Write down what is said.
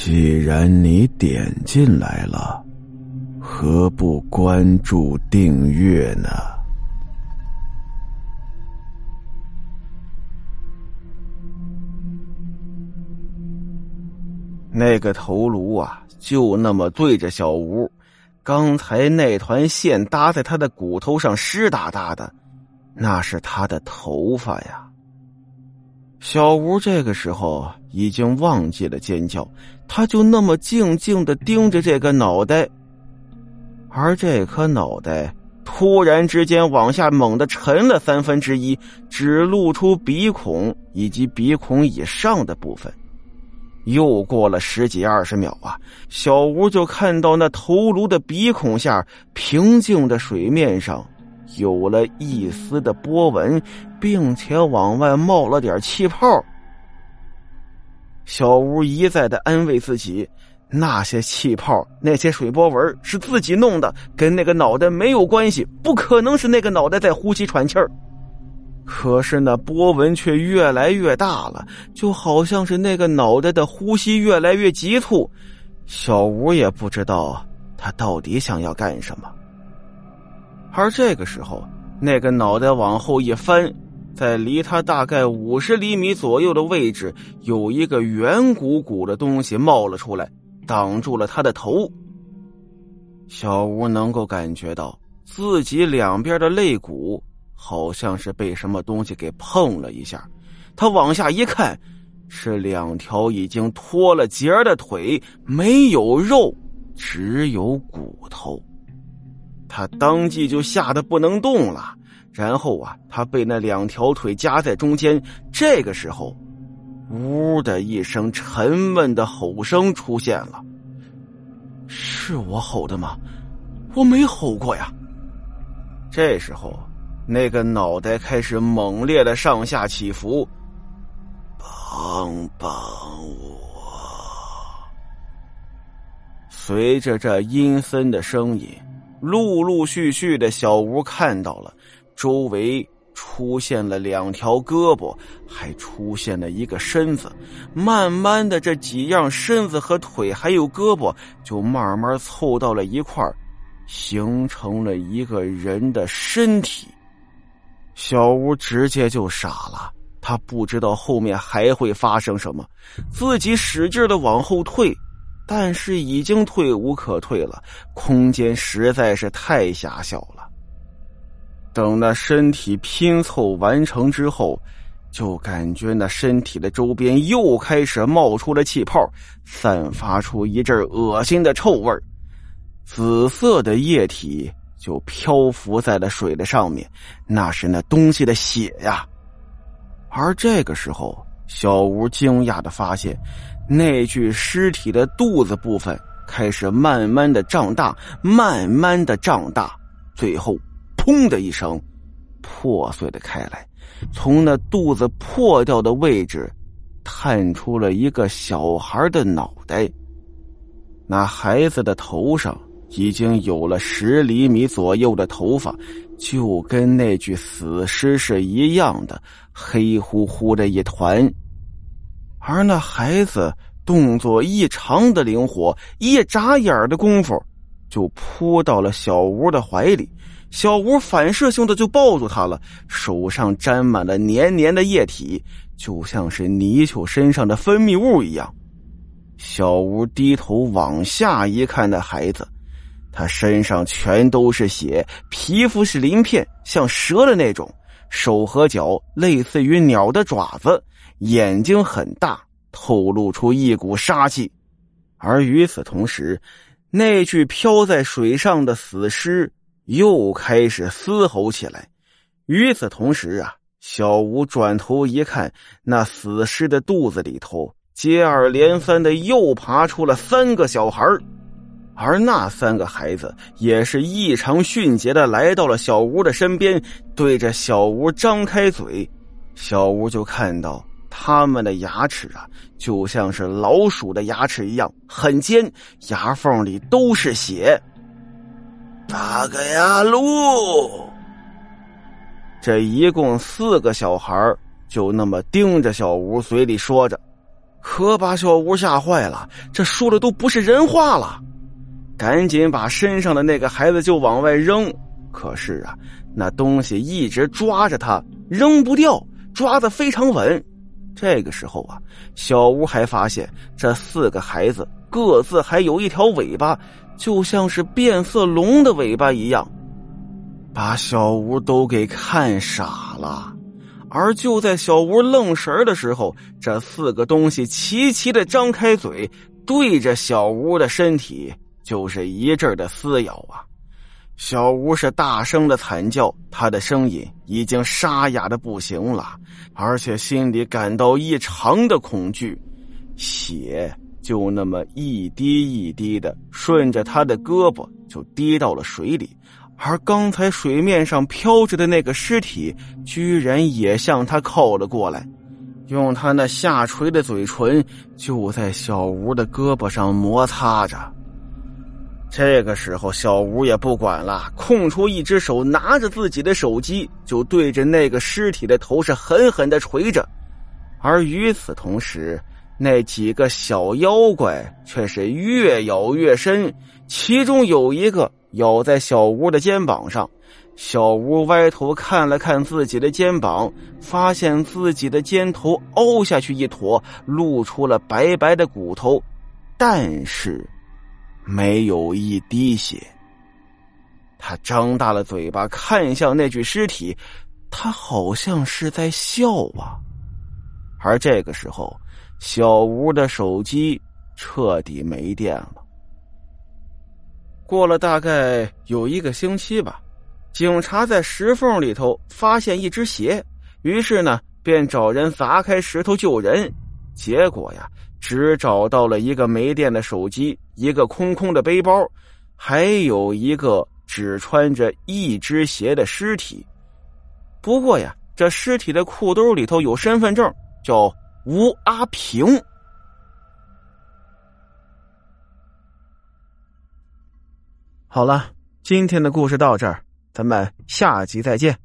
既然你点进来了，何不关注订阅呢？那个头颅啊，就那么对着小吴。刚才那团线搭在他的骨头上，湿哒哒的，那是他的头发呀。小吴这个时候已经忘记了尖叫，他就那么静静的盯着这个脑袋，而这颗脑袋突然之间往下猛地沉了三分之一，只露出鼻孔以及鼻孔以上的部分。又过了十几二十秒啊，小吴就看到那头颅的鼻孔下平静的水面上有了一丝的波纹，并且往外冒了点气泡。小吴一再的安慰自己，那些气泡、那些水波纹是自己弄的，跟那个脑袋没有关系，不可能是那个脑袋在呼吸喘气儿。可是那波纹却越来越大了，就好像是那个脑袋的呼吸越来越急促。小吴也不知道他到底想要干什么。而这个时候，那个脑袋往后一翻，在离他大概五十厘米左右的位置，有一个圆鼓鼓的东西冒了出来，挡住了他的头。小吴能够感觉到自己两边的肋骨。好像是被什么东西给碰了一下，他往下一看，是两条已经脱了节的腿，没有肉，只有骨头。他当即就吓得不能动了。然后啊，他被那两条腿夹在中间。这个时候，呜的一声沉闷的吼声出现了。是我吼的吗？我没吼过呀。这时候。那个脑袋开始猛烈的上下起伏，帮帮我！随着这阴森的声音，陆陆续续的小吴看到了周围出现了两条胳膊，还出现了一个身子。慢慢的，这几样身子和腿还有胳膊就慢慢凑到了一块形成了一个人的身体。小吴直接就傻了，他不知道后面还会发生什么，自己使劲的往后退，但是已经退无可退了，空间实在是太狭小了。等那身体拼凑完成之后，就感觉那身体的周边又开始冒出了气泡，散发出一阵恶心的臭味紫色的液体。就漂浮在了水的上面，那是那东西的血呀。而这个时候，小吴惊讶的发现，那具尸体的肚子部分开始慢慢的胀大，慢慢的胀大，最后“砰”的一声破碎了开来。从那肚子破掉的位置，探出了一个小孩的脑袋。那孩子的头上。已经有了十厘米左右的头发，就跟那具死尸是一样的黑乎乎的一团。而那孩子动作异常的灵活，一眨眼的功夫就扑到了小吴的怀里。小吴反射性的就抱住他了，手上沾满了黏黏的液体，就像是泥鳅身上的分泌物一样。小吴低头往下一看，那孩子。他身上全都是血，皮肤是鳞片，像蛇的那种，手和脚类似于鸟的爪子，眼睛很大，透露出一股杀气。而与此同时，那具漂在水上的死尸又开始嘶吼起来。与此同时啊，小吴转头一看，那死尸的肚子里头接二连三的又爬出了三个小孩而那三个孩子也是异常迅捷的来到了小吴的身边，对着小吴张开嘴，小吴就看到他们的牙齿啊，就像是老鼠的牙齿一样很尖，牙缝里都是血。大个呀路！这一共四个小孩就那么盯着小吴，嘴里说着：“可把小吴吓坏了，这说的都不是人话了，赶紧把身上的那个孩子就往外扔。可是啊，那东西一直抓着他，扔不掉，抓的非常稳。这个时候啊，小吴还发现这四个孩子各自还有一条尾巴，就像是变色龙的尾巴一样，把小吴都给看傻了。而就在小吴愣神的时候，这四个东西齐齐的张开嘴，对着小吴的身体就是一阵的撕咬啊！小吴是大声的惨叫，他的声音已经沙哑的不行了，而且心里感到异常的恐惧，血就那么一滴一滴的顺着他的胳膊就滴到了水里。而刚才水面上飘着的那个尸体，居然也向他靠了过来，用他那下垂的嘴唇就在小吴的胳膊上摩擦着。这个时候，小吴也不管了，空出一只手，拿着自己的手机，就对着那个尸体的头是狠狠的捶着。而与此同时，那几个小妖怪却是越咬越深，其中有一个。咬在小吴的肩膀上，小吴歪头看了看自己的肩膀，发现自己的肩头凹下去一坨，露出了白白的骨头，但是没有一滴血。他张大了嘴巴看向那具尸体，他好像是在笑啊。而这个时候，小吴的手机彻底没电了。过了大概有一个星期吧，警察在石缝里头发现一只鞋，于是呢便找人砸开石头救人。结果呀，只找到了一个没电的手机，一个空空的背包，还有一个只穿着一只鞋的尸体。不过呀，这尸体的裤兜里头有身份证，叫吴阿平。好了，今天的故事到这儿，咱们下集再见。